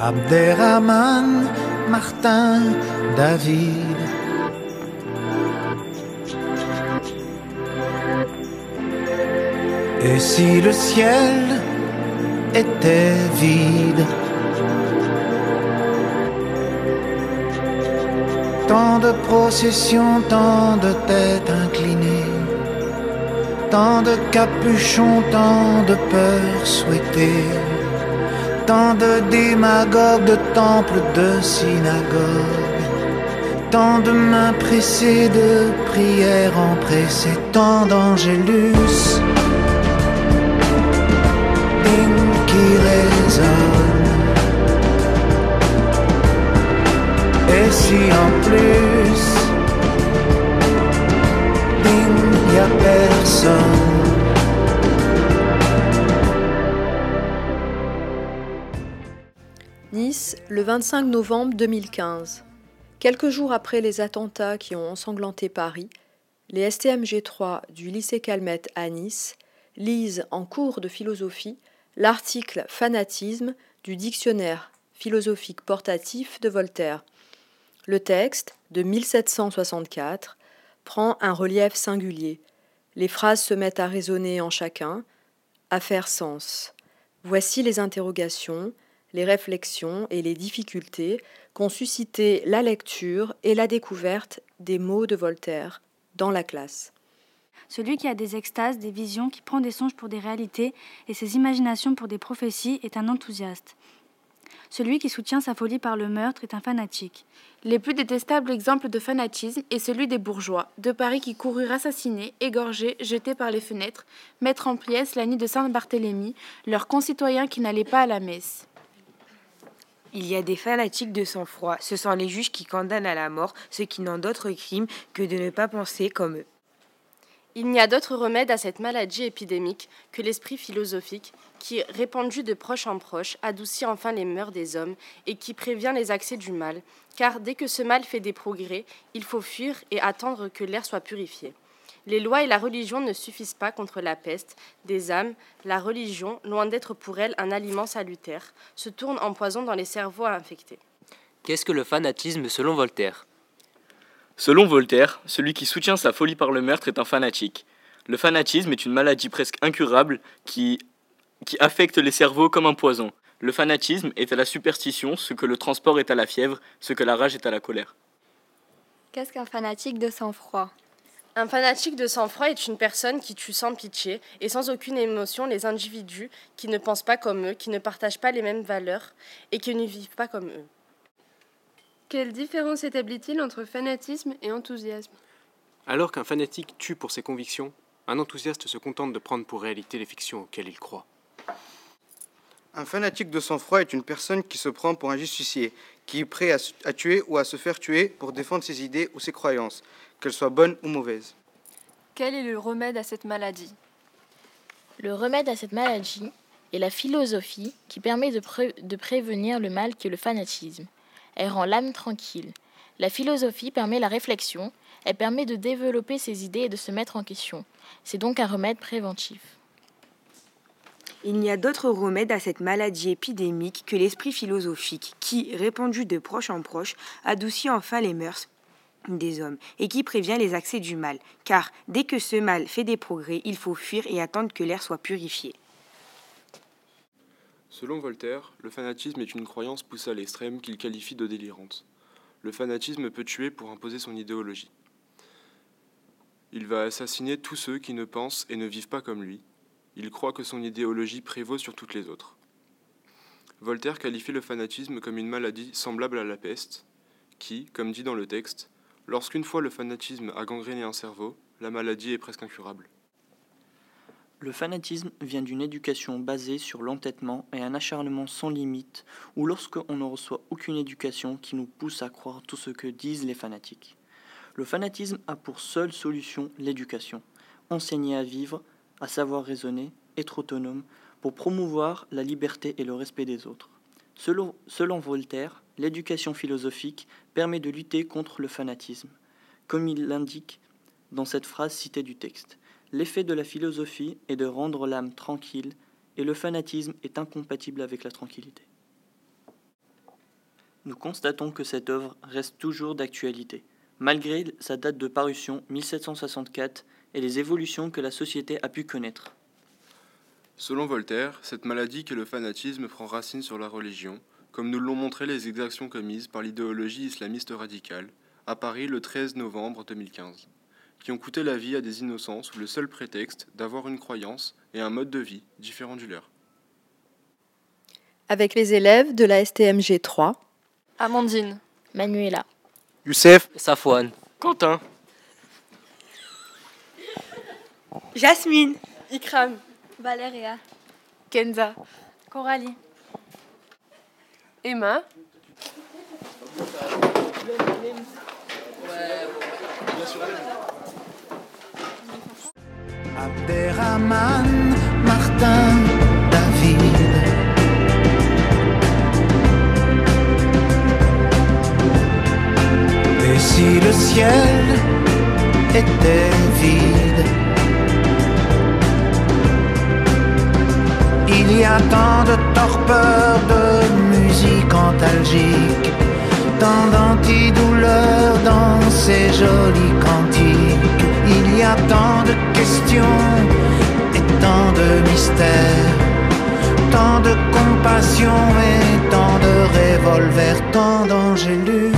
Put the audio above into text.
Abderrahman, Martin, David. Et si le ciel était vide? Tant de processions, tant de têtes inclinées, tant de capuchons, tant de peurs souhaitées, tant de démagogues, de temples, de synagogues, tant de mains pressées, de prières empressées, tant d'angélus qui résonnent. Et si en plus, il n'y a personne. Le 25 novembre 2015. Quelques jours après les attentats qui ont ensanglanté Paris, les STMG3 du lycée Calmette à Nice lisent en cours de philosophie l'article Fanatisme du dictionnaire philosophique portatif de Voltaire. Le texte, de 1764, prend un relief singulier. Les phrases se mettent à résonner en chacun, à faire sens. Voici les interrogations, les réflexions et les difficultés qu'ont suscité la lecture et la découverte des mots de Voltaire dans la classe. Celui qui a des extases, des visions, qui prend des songes pour des réalités et ses imaginations pour des prophéties est un enthousiaste. Celui qui soutient sa folie par le meurtre est un fanatique. Les plus détestables exemples de fanatisme est celui des bourgeois, de Paris qui coururent assassiner, égorger, jeter par les fenêtres, mettre en pièces la nuit de Saint-Barthélemy leurs concitoyens qui n'allaient pas à la messe. Il y a des fanatiques de sang-froid, ce sont les juges qui condamnent à la mort ceux qui n'ont d'autre crime que de ne pas penser comme eux. Il n'y a d'autre remède à cette maladie épidémique que l'esprit philosophique qui, répandu de proche en proche, adoucit enfin les mœurs des hommes et qui prévient les accès du mal, car dès que ce mal fait des progrès, il faut fuir et attendre que l'air soit purifié. Les lois et la religion ne suffisent pas contre la peste des âmes. La religion, loin d'être pour elle un aliment salutaire, se tourne en poison dans les cerveaux infectés. Qu'est-ce que le fanatisme selon Voltaire? Selon Voltaire, celui qui soutient sa folie par le meurtre est un fanatique. Le fanatisme est une maladie presque incurable qui, qui affecte les cerveaux comme un poison. Le fanatisme est à la superstition ce que le transport est à la fièvre, ce que la rage est à la colère. Qu'est-ce qu'un fanatique de sang-froid? Un fanatique de sang-froid est une personne qui tue sans pitié et sans aucune émotion les individus qui ne pensent pas comme eux, qui ne partagent pas les mêmes valeurs et qui ne vivent pas comme eux. Quelle différence établit-il entre fanatisme et enthousiasme? Alors qu'un fanatique tue pour ses convictions, un enthousiaste se contente de prendre pour réalité les fictions auxquelles il croit. Un fanatique de sang-froid est une personne qui se prend pour un justicier, qui est prêt à, tuer ou à se faire tuer pour défendre ses idées ou ses croyances, qu'elles soient bonnes ou mauvaises. Quel est le remède à cette maladie? Le remède à cette maladie est la philosophie qui permet de, de prévenir le mal que le fanatisme. Elle rend l'âme tranquille. La philosophie permet la réflexion, elle permet de développer ses idées et de se mettre en question. C'est donc un remède préventif. Il n'y a d'autre remède à cette maladie épidémique que l'esprit philosophique qui, répandu de proche en proche, adoucit enfin les mœurs des hommes et qui prévient les accès du mal, car dès que ce mal fait des progrès, il faut fuir et attendre que l'air soit purifié. Selon Voltaire, le fanatisme est une croyance poussée à l'extrême qu'il qualifie de délirante. Le fanatisme peut tuer pour imposer son idéologie. Il va assassiner tous ceux qui ne pensent et ne vivent pas comme lui. Il croit que son idéologie prévaut sur toutes les autres. Voltaire qualifie le fanatisme comme une maladie semblable à la peste, qui, comme dit dans le texte, lorsqu'une fois le fanatisme a gangréné un cerveau, la maladie est presque incurable. Le fanatisme vient d'une éducation basée sur l'entêtement et un acharnement sans limite, ou lorsqu'on ne reçoit aucune éducation qui nous pousse à croire tout ce que disent les fanatiques. Le fanatisme a pour seule solution l'éducation, enseigner à vivre, à savoir raisonner, être autonome, pour promouvoir la liberté et le respect des autres. Selon, selon Voltaire, l'éducation philosophique permet de lutter contre le fanatisme, comme il l'indique dans cette phrase citée du texte. L'effet de la philosophie est de rendre l'âme tranquille, et le fanatisme est incompatible avec la tranquillité. nous constatons que cette œuvre reste toujours d'actualité, malgré sa date de parution 1764 et les évolutions que la société a pu connaître. Selon Voltaire, cette maladie qu'est le fanatisme prend racine sur la religion, comme nous l'ont montré les exactions commises par l'idéologie islamiste radicale à Paris le 13 novembre 2015, qui ont coûté la vie à des innocents sous le seul prétexte d'avoir une croyance et un mode de vie différent du leur. Avec les élèves de la STMG 3, Amandine, Manuela, Youssef, Safouane, Quentin, Jasmine, Ikram, Valéria, Kenza, Coralie, Emma, Abderrahman, Martin, David. Et si le ciel était vide? Il y a tant de torpeur, de musique antalgique, tant d'antidouleurs dans ces jolis cantiques. Il y a tant de questions et tant de mystères, tant de compassion et tant de revolvers, tant d'angélus